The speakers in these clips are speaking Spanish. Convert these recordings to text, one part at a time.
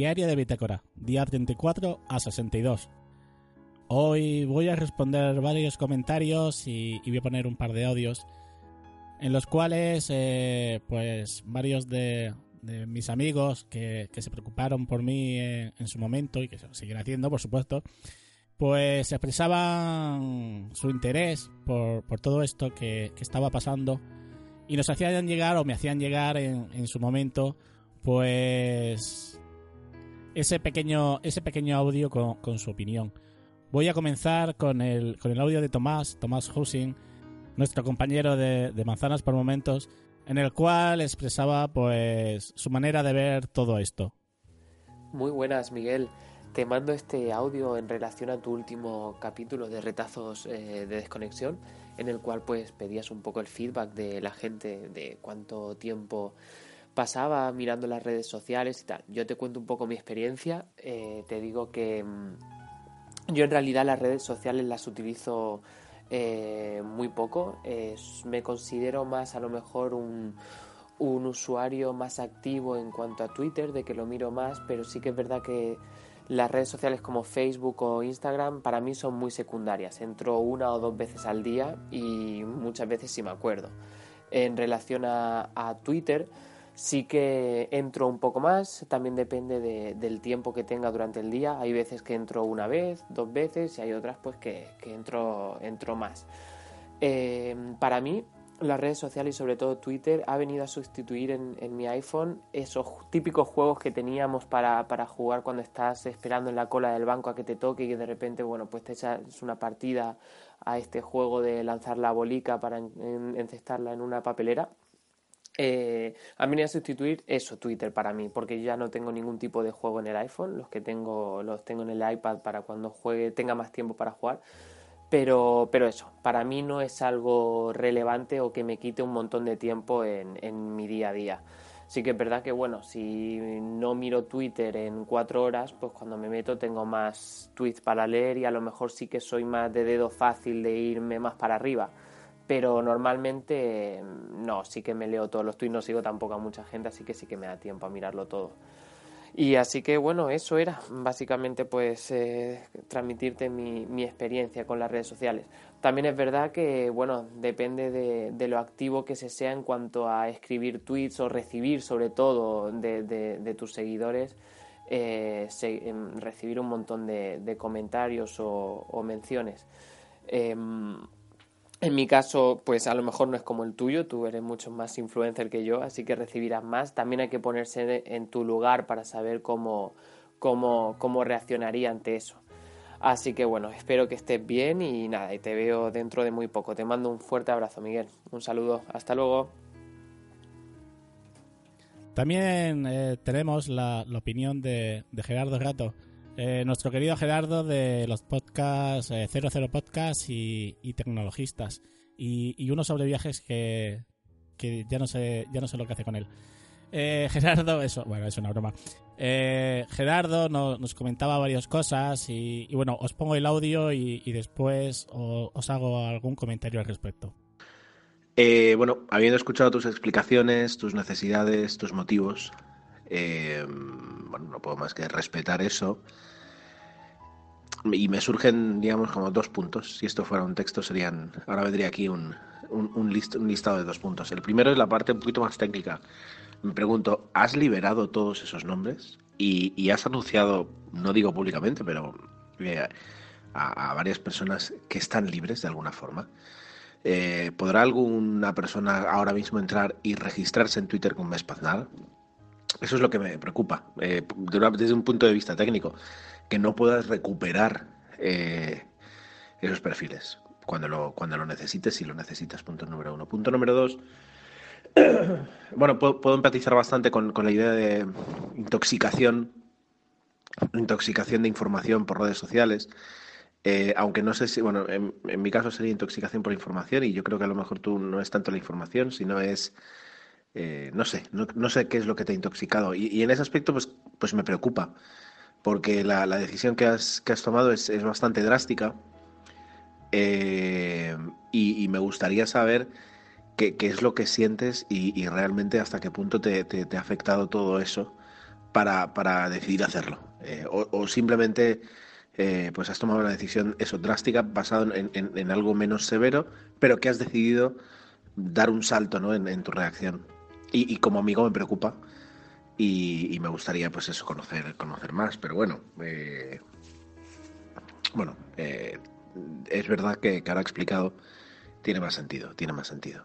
Diario de Bitácora, día 34 a 62. Hoy voy a responder varios comentarios y, voy a poner un par de audios en los cuales eh, pues varios de, mis amigos que, se preocuparon por mí en, en, su momento y que siguen haciendo por supuesto pues expresaban su interés por, todo esto que, estaba pasando y nos hacían llegar o me hacían llegar en su momento pues ese pequeño, ese pequeño audio con, con, su opinión. Voy a comenzar con el, con el audio de Tomás, Tomás Husing, nuestro compañero de, de, Manzanas por Momentos, en el cual expresaba pues su manera de ver todo esto. Muy buenas, Miguel. Te mando este audio en relación a tu último capítulo de retazos eh, de desconexión, en el cual pues pedías un poco el feedback de la gente de cuánto tiempo pasaba mirando las redes sociales y tal. Yo te cuento un poco mi experiencia. Eh, te digo que mmm, yo en realidad las redes sociales las utilizo eh, muy poco. Me considero más a lo mejor un, usuario más activo en cuanto a Twitter, de que lo miro más, pero sí que es verdad que las redes sociales como Facebook o Instagram para mí son muy secundarias. Entro una o dos veces al día y muchas veces sí me acuerdo. En relación a Twitter, Sí que entro un poco más, también depende de, del tiempo que tenga durante el día. Hay veces que entro una vez, dos veces y hay otras pues que, entro, entro más. Eh, para mí, las redes sociales y sobre todo Twitter ha venido a sustituir en, mi iPhone esos típicos juegos que teníamos para, para, jugar cuando estás esperando en la cola del banco a que te toque y que de repente, bueno, pues te echas una partida a este juego de lanzar la bolica para en, en, encestarla en una papelera eh, han venido a sustituir eso, Twitter para mí, porque ya no tengo ningún tipo de juego en el iPhone, los que tengo los tengo en el iPad para cuando juegue tenga más tiempo para jugar. Pero, pero eso, para mí no es algo relevante o que me quite un montón de tiempo en, en mi día a día. Sí que es verdad que, bueno, si no miro Twitter en cuatro horas, pues cuando me meto tengo más tweets para leer y a lo mejor sí que soy más de dedo fácil de irme más para arriba pero normalmente no, sí que me leo todos los tweets, no sigo tampoco a mucha gente, así que sí que me da tiempo a mirarlo todo. Y así que bueno, eso era básicamente pues eh, transmitirte mi, experiencia con las redes sociales. También es verdad que bueno, depende de, lo activo que se sea en cuanto a escribir tweets o recibir sobre todo de, tus seguidores, eh, eh, recibir un montón de, comentarios o, o menciones. En mi caso, pues a lo mejor no es como el tuyo, tú eres mucho más influencer que yo, así que recibirás más. También hay que ponerse en tu lugar para saber cómo, cómo, cómo reaccionaría ante eso. Así que bueno, espero que estés bien y nada, y te veo dentro de muy poco. Te mando un fuerte abrazo, Miguel. Un saludo, hasta luego. También eh, tenemos la, la, opinión de, de Gerardo Rato. Eh, nuestro querido Gerardo de los podcasts eh, 00 Podcast y, Tecnologistas. Y, uno sobre viajes que, que ya no sé ya no sé lo que hace con él. Eh, Gerardo, eso, bueno, es una broma. Eh, Gerardo no, nos comentaba varias cosas y, bueno, os pongo el audio y, después os, hago algún comentario al respecto. Eh, bueno, habiendo escuchado tus explicaciones, tus necesidades, tus motivos, bueno, no puedo más que respetar eso. Y me surgen, digamos, como dos puntos. Si esto fuera un texto, serían. Ahora vendría aquí un, un, listado de dos puntos. El primero es la parte un poquito más técnica. Me pregunto, ¿has liberado todos esos nombres? Y, has anunciado, no digo públicamente, pero eh, a, varias personas que están libres de alguna forma. Eh, ¿Podrá alguna persona ahora mismo entrar y registrarse en Twitter con Mespaznar? Eso es lo que me preocupa, eh, desde un punto de vista técnico, que no puedas recuperar esos perfiles cuando lo, cuando lo necesites, si lo necesitas, punto número uno. Punto número dos, bueno, puedo, empatizar bastante con, la idea de intoxicación, intoxicación de información por redes sociales. Eh, aunque no sé si, bueno, en, mi caso sería intoxicación por información y yo creo que a lo mejor tú no es tanto la información, sino es, eh, no sé, no, sé qué es lo que te ha intoxicado. Y, en ese aspecto, pues, pues me preocupa, porque la, decisión que has, tomado es, bastante drástica eh, y, me gustaría saber qué, es lo que sientes y, realmente hasta qué punto te, ha afectado todo eso para, decidir hacerlo. Eh, o, simplemente pues has tomado una decisión eso drástica basada en, algo menos severo, pero que has decidido dar un salto ¿no? en, tu reacción. Y, como amigo me preocupa y, me gustaría pues eso conocer, conocer más, pero bueno, eh, bueno, es verdad que, que ahora explicado tiene más sentido, tiene más sentido.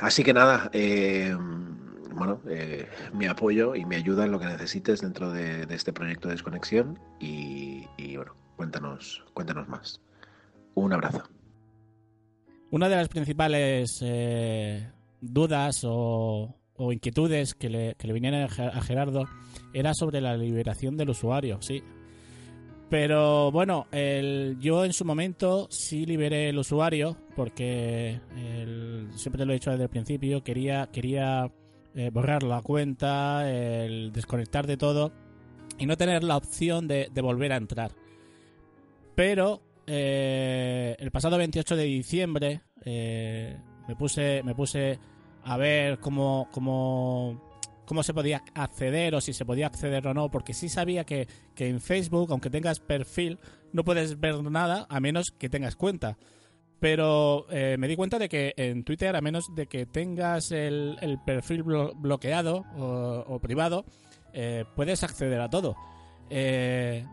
Así que nada, eh, bueno, eh, mi apoyo y mi ayuda en lo que necesites dentro de, este proyecto de desconexión y, bueno, cuéntanos, cuéntanos más. Un abrazo. Una de las principales eh, dudas o, inquietudes que le, que le vinieron a Gerardo era sobre la liberación del usuario, sí. Pero bueno, el, yo en su momento sí liberé el usuario porque siempre lo he dicho desde el principio, quería, quería eh, borrar la cuenta, el desconectar de todo y no tener la opción de, volver a entrar. Pero eh, el pasado 28 de diciembre eh, me puse me puse a ver cómo, cómo cómo se podía acceder o si se podía acceder o no, porque sí sabía que, en Facebook, aunque tengas perfil, no puedes ver nada a menos que tengas cuenta. Pero eh, me di cuenta de que en Twitter, a menos de que tengas el, perfil bloqueado o, privado, eh, puedes acceder a todo. Eh,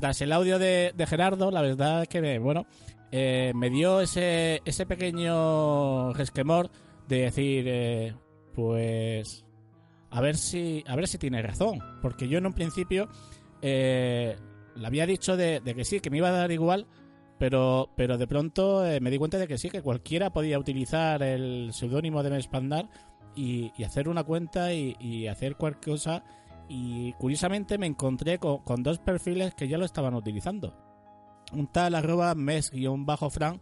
tras el audio de, Gerardo, la verdad que, bueno, me dio ese, ese pequeño resquemor de decir, pues a ver si, a ver si tiene razón. Porque yo en un principio eh, le había dicho de, que sí, que me iba a dar igual, pero, pero de pronto eh, me di cuenta de que sí, que cualquiera podía utilizar el seudónimo de Mespandar y, y hacer una cuenta y, hacer cualquier cosa. Y curiosamente me encontré con, dos perfiles que ya lo estaban utilizando. Un tal arroba mes-fran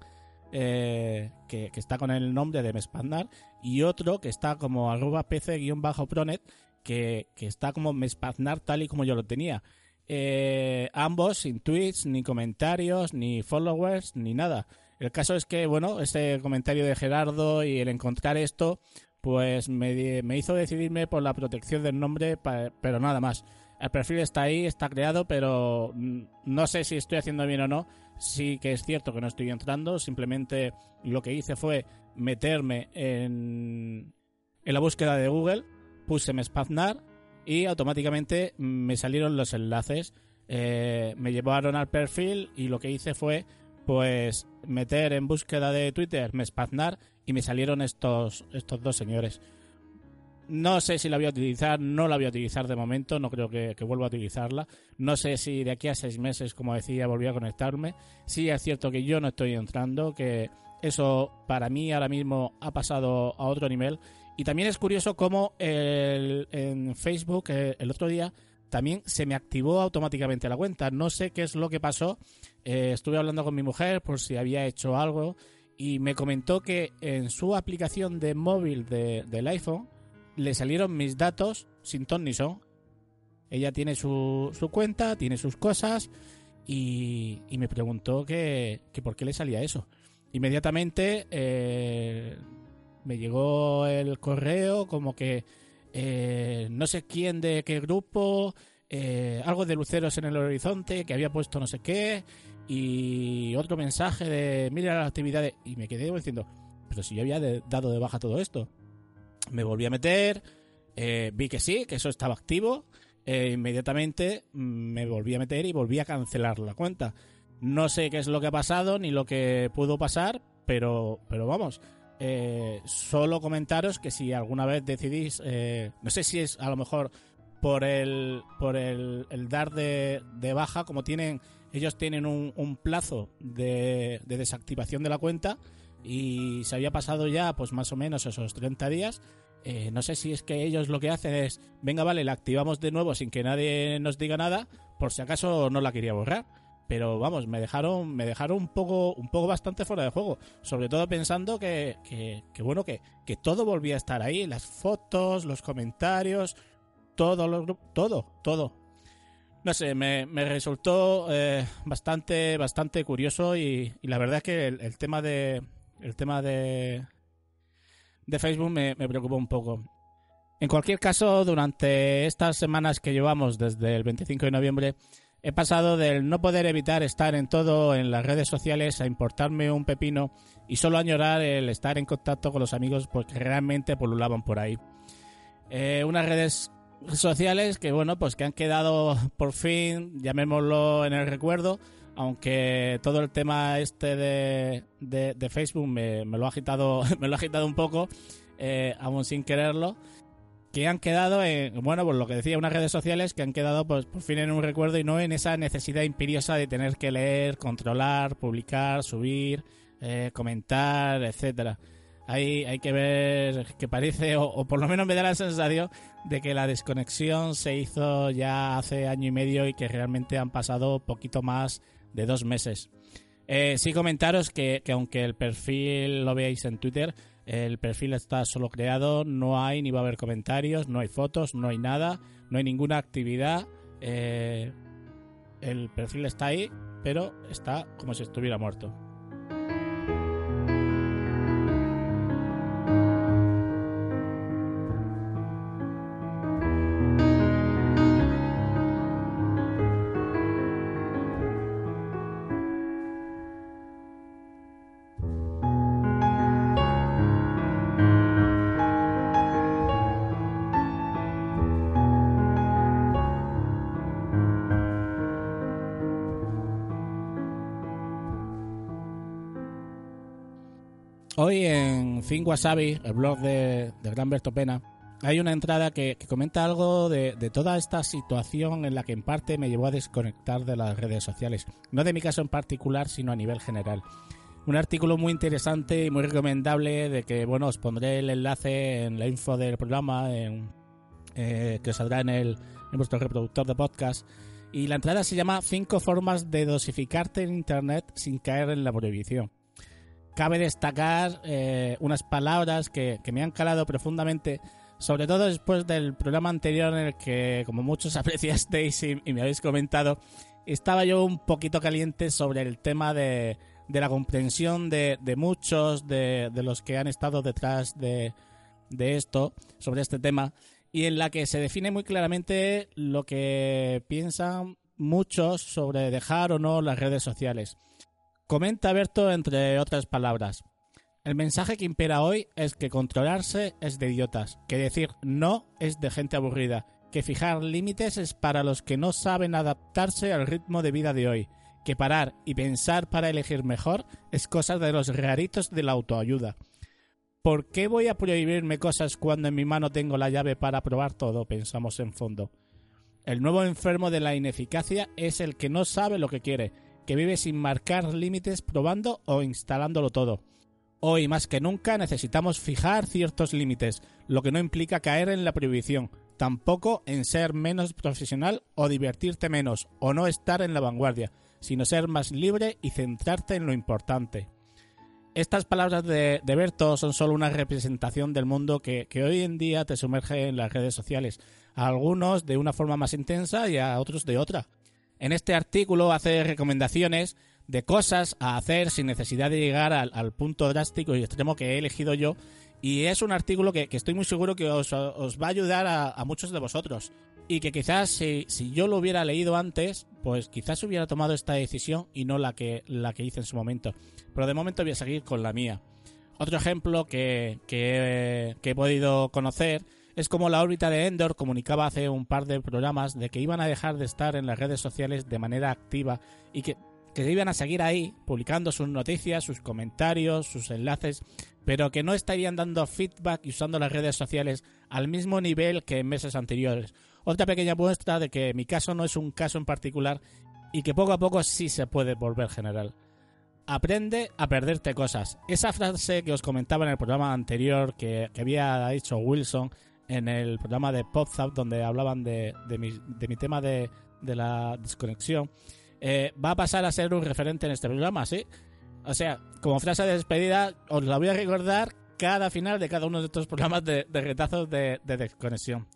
eh, que, está con el nombre de Mespandar, y otro que está como arroba pc-pronet, que, que está como Mespandar tal y como yo lo tenía. Eh, ambos sin tweets, ni comentarios, ni followers, ni nada. El caso es que, bueno, ese comentario de Gerardo y el encontrar esto, pues me, me hizo decidirme por la protección del nombre, pero nada más. El perfil está ahí, está creado, pero no sé si estoy haciendo bien o no. Sí que es cierto que no estoy entrando, simplemente lo que hice fue meterme en, en la búsqueda de Google, puse Mespaznar y automáticamente me salieron los enlaces. Eh, me llevaron al perfil y lo que hice fue pues meter en búsqueda de Twitter Mespaznar y me salieron estos, estos dos señores. No sé si la voy a utilizar, no la voy a utilizar de momento, no creo que, vuelva a utilizarla. No sé si de aquí a seis meses, como decía, volví a conectarme. Sí es cierto que yo no estoy entrando, que eso para mí ahora mismo ha pasado a otro nivel. Y también es curioso cómo en Facebook eh, el otro día también se me activó automáticamente la cuenta. No sé qué es lo que pasó. Eh, estuve hablando con mi mujer por si había hecho algo y me comentó que en su aplicación de móvil del iPhone le salieron mis datos sin ton ni son. Ella tiene su, su cuenta, tiene sus cosas y, me preguntó que, por qué le salía eso. Inmediatamente eh, me llegó el correo como que eh, no sé quién de qué grupo eh, algo de luceros en el horizonte, que había puesto no sé qué, y otro mensaje de mira las actividades. Y me quedé diciendo, pero si yo había dado de baja todo esto. Me volví a meter, eh, vi que sí, que eso estaba activo. Eh, inmediatamente me volví a meter y volví a cancelar la cuenta. No sé qué es lo que ha pasado ni lo que pudo pasar, pero, pero vamos. Eh, solo comentaros que si alguna vez decidís, no sé si es a lo mejor por el, por el, dar de, baja, como tienen, ellos tienen un, plazo de, desactivación de la cuenta y se había pasado ya pues más o menos esos 30 días. Eh, no sé si es que ellos lo que hacen es, venga, vale, la activamos de nuevo sin que nadie nos diga nada, por si acaso no la quería borrar. Pero vamos, me dejaron, me dejaron un poco, un poco bastante fuera de juego. Sobre todo pensando que, que, bueno, que, que todo volvía a estar ahí, las fotos, los comentarios, todo, lo, todo, todo. No sé, me, me resultó eh, bastante, bastante curioso y, la verdad es que el, tema de, el tema de, de Facebook me, me preocupó un poco. En cualquier caso, durante estas semanas que llevamos desde el 25 de noviembre, he pasado del no poder evitar estar en todo en las redes sociales a importarme un pepino y solo añorar el estar en contacto con los amigos porque realmente polulaban por ahí. Eh, unas redes sociales que bueno pues que han quedado por fin llamémoslo en el recuerdo aunque todo el tema este de, de, Facebook me, lo ha agitado me lo ha agitado un poco eh, aún sin quererlo que han quedado en bueno pues lo que decía unas redes sociales que han quedado pues por fin en un recuerdo y no en esa necesidad imperiosa de tener que leer controlar publicar subir eh, comentar etcétera. Hay, hay que ver que parece, o, por lo menos me da la sensación de que la desconexión se hizo ya hace año y medio y que realmente han pasado poquito más de dos meses. Eh, sí comentaros que, aunque el perfil lo veáis en Twitter, el perfil está solo creado, no hay ni va a haber comentarios, no hay fotos, no hay nada, no hay ninguna actividad. Eh, el perfil está ahí, pero está como si estuviera muerto. Hoy en Fin Wasabi, el blog de, de Gran Berto Pena, hay una entrada que, comenta algo de, toda esta situación en la que en parte me llevó a desconectar de las redes sociales. No de mi caso en particular, sino a nivel general. Un artículo muy interesante y muy recomendable de que, bueno, os pondré el enlace en la info del programa en, eh, que saldrá en, el, en vuestro reproductor de podcast. Y la entrada se llama Cinco formas de dosificarte en Internet sin caer en la prohibición cabe destacar eh, unas palabras que, me han calado profundamente, sobre todo después del programa anterior en el que, como muchos apreciasteis y, me habéis comentado, estaba yo un poquito caliente sobre el tema de, la comprensión de, muchos de, los que han estado detrás de, de esto, sobre este tema, y en la que se define muy claramente lo que piensan muchos sobre dejar o no las redes sociales. Comenta Berto entre otras palabras. El mensaje que impera hoy es que controlarse es de idiotas, que decir no es de gente aburrida, que fijar límites es para los que no saben adaptarse al ritmo de vida de hoy, que parar y pensar para elegir mejor es cosa de los raritos de la autoayuda. ¿Por qué voy a prohibirme cosas cuando en mi mano tengo la llave para probar todo? pensamos en fondo. El nuevo enfermo de la ineficacia es el que no sabe lo que quiere, que vive sin marcar límites probando o instalándolo todo. Hoy más que nunca necesitamos fijar ciertos límites, lo que no implica caer en la prohibición, tampoco en ser menos profesional o divertirte menos o no estar en la vanguardia, sino ser más libre y centrarte en lo importante. Estas palabras de, Berto son solo una representación del mundo que, que, hoy en día te sumerge en las redes sociales, a algunos de una forma más intensa y a otros de otra. En este artículo hace recomendaciones de cosas a hacer sin necesidad de llegar al, punto drástico y extremo que he elegido yo Y es un artículo que, estoy muy seguro que os, va a ayudar a, muchos de vosotros. Y que quizás si, yo lo hubiera leído antes, pues quizás hubiera tomado esta decisión y no la que, la que hice en su momento. Pero de momento voy a seguir con la mía. Otro ejemplo que, que, he podido conocer es como la órbita de Endor comunicaba hace un par de programas de que iban a dejar de estar en las redes sociales de manera activa y que, que iban a seguir ahí publicando sus noticias, sus comentarios, sus enlaces, pero que no estarían dando feedback y usando las redes sociales al mismo nivel que en meses anteriores. Otra pequeña muestra de que mi caso no es un caso en particular y que poco a poco sí se puede volver general. Aprende a perderte cosas. Esa frase que os comentaba en el programa anterior que, había dicho Wilson en el programa de PopZap donde hablaban de, mi, tema de, la desconexión, eh, va a pasar a ser un referente en este programa, ¿sí? O sea, como frase de despedida, os la voy a recordar cada final de cada uno de estos programas de, retazos de, desconexión.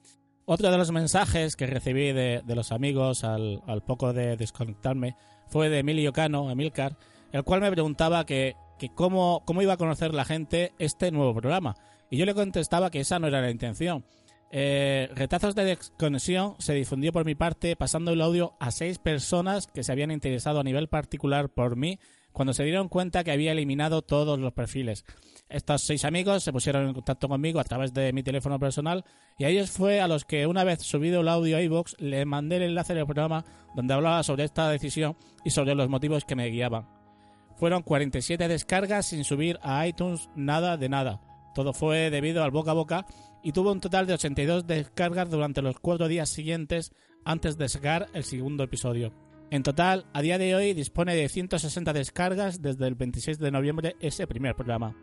Otro de los mensajes que recibí de, los amigos al, poco de desconectarme fue de Emilio Cano, Emilcar, el cual me preguntaba que, cómo, cómo, iba a conocer la gente este nuevo programa. Y yo le contestaba que esa no era la intención. Eh, retazos de desconexión se difundió por mi parte pasando el audio a seis personas que se habían interesado a nivel particular por mí cuando se dieron cuenta que había eliminado todos los perfiles. Estos seis amigos se pusieron en contacto conmigo a través de mi teléfono personal y a ellos fue a los que una vez subido el audio a iVoox le mandé el enlace del programa donde hablaba sobre esta decisión y sobre los motivos que me guiaban. Fueron 47 descargas sin subir a iTunes nada de nada. Todo fue debido al boca a boca y tuvo un total de 82 descargas durante los cuatro días siguientes antes de sacar el segundo episodio. En total, a día de hoy dispone de 160 descargas desde el 26 de noviembre ese primer programa.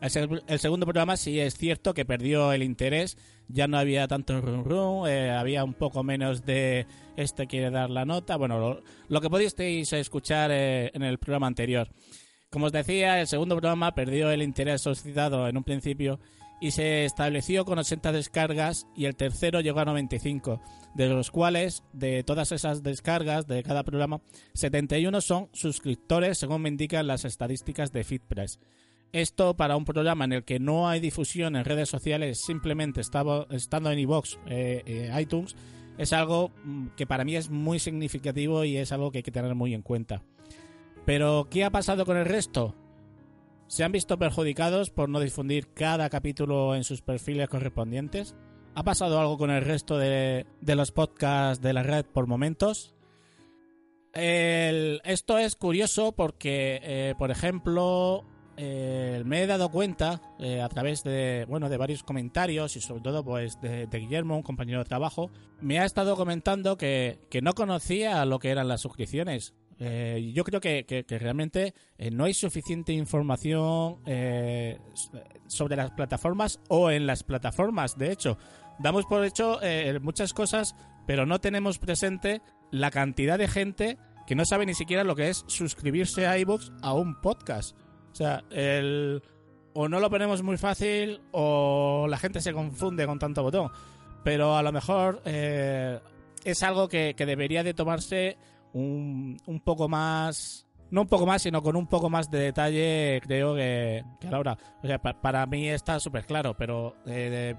El, segundo programa sí es cierto que perdió el interés, ya no había tanto rum rum, eh, había un poco menos de este quiere dar la nota, bueno, lo, que podisteis escuchar eh, en el programa anterior. Como os decía, el segundo programa perdió el interés suscitado en un principio y se estableció con 80 descargas y el tercero llegó a 95, de los cuales, de todas esas descargas de cada programa, 71 son suscriptores según me indican las estadísticas de FitPress. Esto para un programa en el que no hay difusión en redes sociales, simplemente estando en iVoox, eh, eh, iTunes, es algo mm, que para mí es muy significativo y es algo que hay que tener muy en cuenta. Pero, ¿qué ha pasado con el resto? se han visto perjudicados por no difundir cada capítulo en sus perfiles correspondientes. ¿Ha pasado algo con el resto de, los podcasts de la red por momentos? esto es curioso porque, eh, por ejemplo, eh, me he dado cuenta eh, a través de bueno de varios comentarios y sobre todo pues de, de, Guillermo, un compañero de trabajo, me ha estado comentando que, que no conocía lo que eran las suscripciones eh, yo creo que, realmente eh, no hay suficiente información eh, sobre las plataformas o en las plataformas. De hecho, damos por hecho muchas cosas, pero no tenemos presente la cantidad de gente que no sabe ni siquiera lo que es suscribirse a iVoox a un podcast. O sea, el, o no lo ponemos muy fácil o la gente se confunde con tanto botón. Pero a lo mejor es algo que, que debería de tomarse un, un poco más no un poco más, sino con un poco más de detalle, creo que, que a la hora. O sea, para mí está súper claro, pero eh,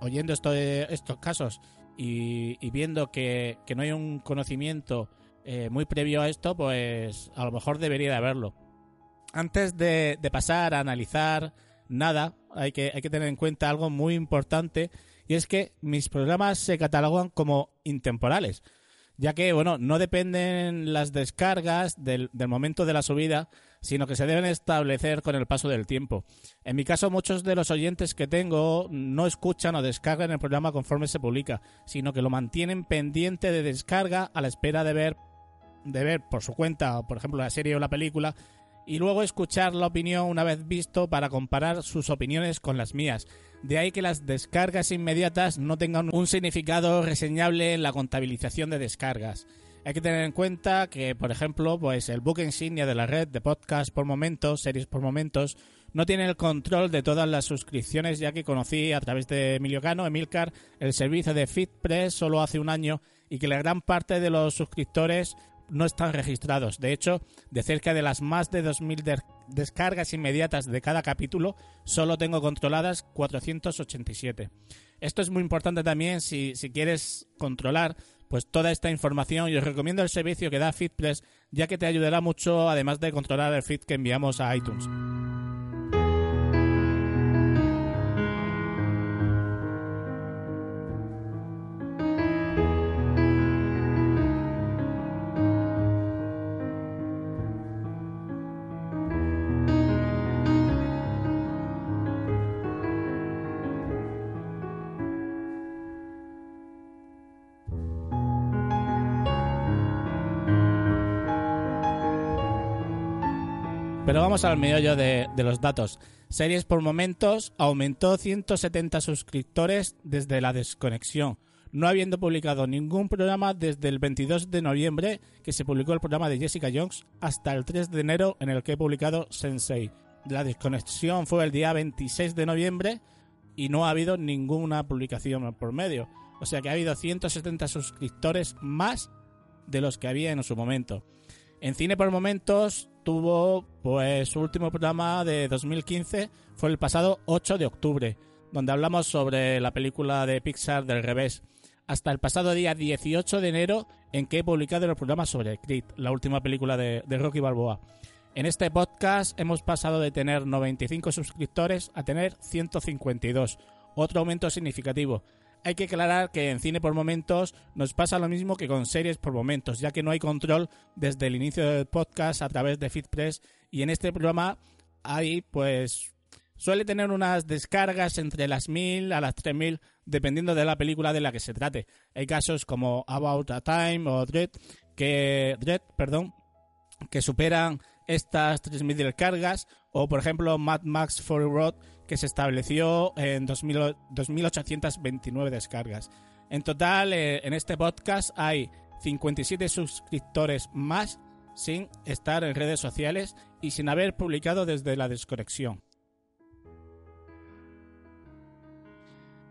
oyendo esto, estos casos y, viendo que, no hay un conocimiento eh, muy previo a esto, pues a lo mejor debería de haberlo. Antes de, de, pasar a analizar nada, hay que, hay que tener en cuenta algo muy importante, y es que mis programas se catalogan como intemporales ya que, bueno, no dependen las descargas del, momento de la subida, sino que se deben establecer con el paso del tiempo. En mi caso, muchos de los oyentes que tengo no escuchan o descargan el programa conforme se publica, sino que lo mantienen pendiente de descarga a la espera de ver, de ver por su cuenta, por ejemplo, la serie o la película, y luego escuchar la opinión una vez visto para comparar sus opiniones con las mías. De ahí que las descargas inmediatas no tengan un significado reseñable en la contabilización de descargas. Hay que tener en cuenta que, por ejemplo, pues el book insignia de la red de podcast por momentos, series por momentos, no tiene el control de todas las suscripciones, ya que conocí a través de Emilio Cano, Emilcar, el servicio de FitPress solo hace un año y que la gran parte de los suscriptores no están registrados. De hecho, de cerca de las más de 2.000 descargas inmediatas de cada capítulo, solo tengo controladas 487. Esto es muy importante también si, si quieres controlar pues toda esta información y os recomiendo el servicio que da FeedPress ya que te ayudará mucho además de controlar el feed que enviamos a iTunes. Pero vamos al meollo de, de, los datos. Series por momentos aumentó 170 suscriptores desde la desconexión, no habiendo publicado ningún programa desde el 22 de noviembre, que se publicó el programa de Jessica Jones, hasta el 3 de enero, en el que he publicado Sensei. La desconexión fue el día 26 de noviembre y no ha habido ninguna publicación por medio. O sea que ha habido 170 suscriptores más de los que había en su momento. En Cine por Momentos tuvo pues su último programa de 2015 fue el pasado 8 de octubre, donde hablamos sobre la película de Pixar del revés, hasta el pasado día 18 de enero en que he publicado el programa sobre Creed, la última película de, de Rocky Balboa. En este podcast hemos pasado de tener 95 suscriptores a tener 152, otro aumento significativo hay que aclarar que en cine por momentos nos pasa lo mismo que con series por momentos, ya que no hay control desde el inicio del podcast a través de FeedPress y en este programa hay pues suele tener unas descargas entre las 1000 a las 3000 dependiendo de la película de la que se trate. Hay casos como About a Time o Dread que Dread, perdón, que superan estas 3000 descargas o por ejemplo Mad Max Fury Road que se estableció en 2.829 descargas. En total, eh, en este podcast hay 57 suscriptores más sin estar en redes sociales y sin haber publicado desde la desconexión.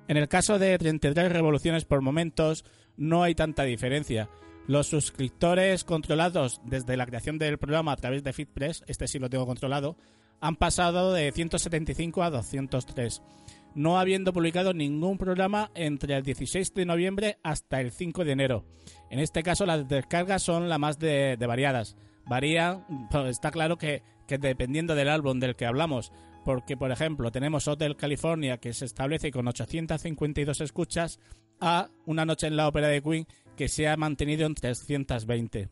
En el caso de 33 revoluciones por momentos, no hay tanta diferencia. Los suscriptores controlados desde la creación del programa a través de FeedPress, este sí lo tengo controlado, han pasado de 175 a 203, no habiendo publicado ningún programa entre el 16 de noviembre hasta el 5 de enero. En este caso las descargas son las más de, variadas. Varía, pues, está claro que, que dependiendo del álbum del que hablamos, porque por ejemplo tenemos Hotel California que se establece con 852 escuchas a Una noche en la ópera de Queen que se ha mantenido en 320.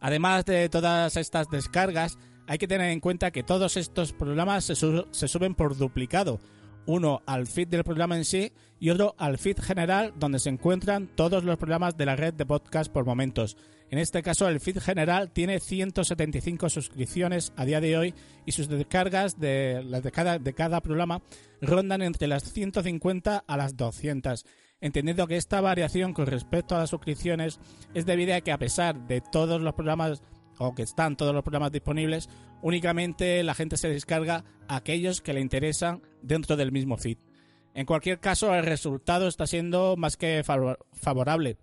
Además de todas estas descargas, hay que tener en cuenta que todos estos programas se, suben por duplicado. Uno al feed del programa en sí y otro al feed general donde se encuentran todos los programas de la red de podcast por momentos. En este caso el feed general tiene 175 suscripciones a día de hoy y sus descargas de, de, cada, de cada programa rondan entre las 150 a las 200 entendiendo que esta variación con respecto a las suscripciones es debido a que a pesar de todos los programas o que están todos los programas disponibles, únicamente la gente se descarga aquellos que le interesan dentro del mismo feed. En cualquier caso, el resultado está siendo más que favorable.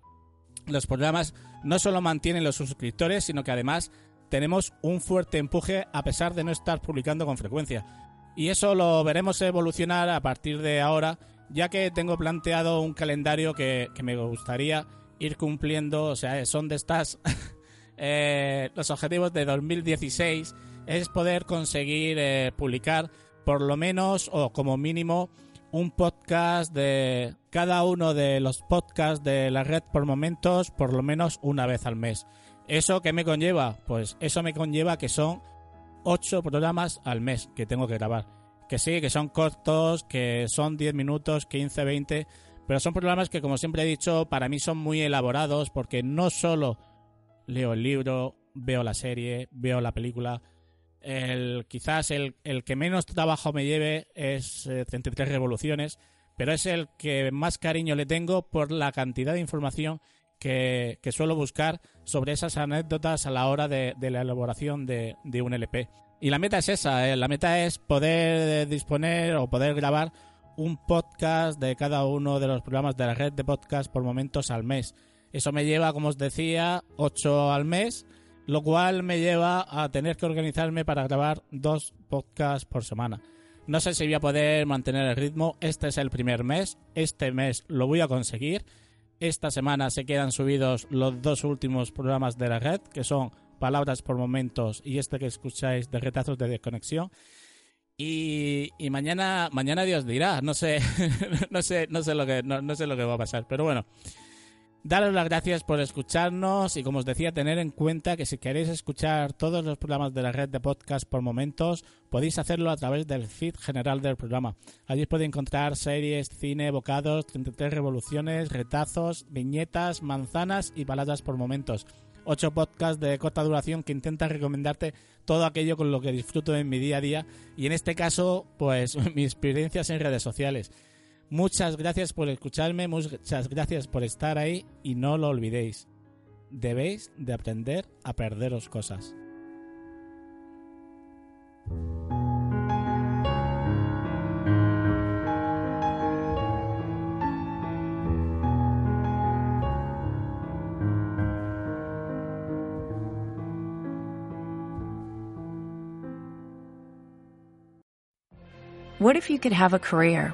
Los programas no solo mantienen los suscriptores, sino que además tenemos un fuerte empuje a pesar de no estar publicando con frecuencia. Y eso lo veremos evolucionar a partir de ahora, ya que tengo planteado un calendario que, que me gustaría ir cumpliendo, o sea, son de estas eh, los objetivos de 2016 es poder conseguir eh, publicar por lo menos o como mínimo un podcast de cada uno de los podcasts de la red por momentos por lo menos una vez al mes. ¿Eso qué me conlleva? Pues eso me conlleva que son 8 programas al mes que tengo que grabar. Que sí, que son cortos, que son 10 minutos, 15, 20, pero son programas que como siempre he dicho, para mí son muy elaborados porque no solo leo el libro, veo la serie, veo la película. El, quizás el, que menos trabajo me lleve es 33 eh, revoluciones, pero es el que más cariño le tengo por la cantidad de información que, suelo buscar sobre esas anécdotas a la hora de, la elaboración de, un LP. Y la meta es esa, eh, la meta es poder disponer o poder grabar un podcast de cada uno de los programas de la red de podcast por momentos al mes Eso me lleva, como os decía, 8 al mes, lo cual me lleva a tener que organizarme para grabar dos podcasts por semana. No sé si voy a poder mantener el ritmo. Este es el primer mes. Este mes lo voy a conseguir. Esta semana se quedan subidos los dos últimos programas de la red, que son Palabras por Momentos y este que escucháis de Retazos de Desconexión. Y, y mañana, mañana Dios dirá. No sé, no sé, no sé lo que, no, no sé lo que va a pasar. Pero bueno, Daros las gracias por escucharnos y como os decía, tener en cuenta que si queréis escuchar todos los programas de la red de podcast por momentos, podéis hacerlo a través del feed general del programa. Allí podéis encontrar series, cine, bocados, 33 revoluciones, retazos, viñetas, manzanas y palabras por momentos. Ocho podcasts de corta duración que intentan recomendarte todo aquello con lo que disfruto en mi día a día y en este caso, pues mis experiencias en redes sociales. Muchas gracias por escucharme, muchas gracias por estar ahí y no lo olvidéis. Debéis de aprender a perderos cosas. What if you could have a career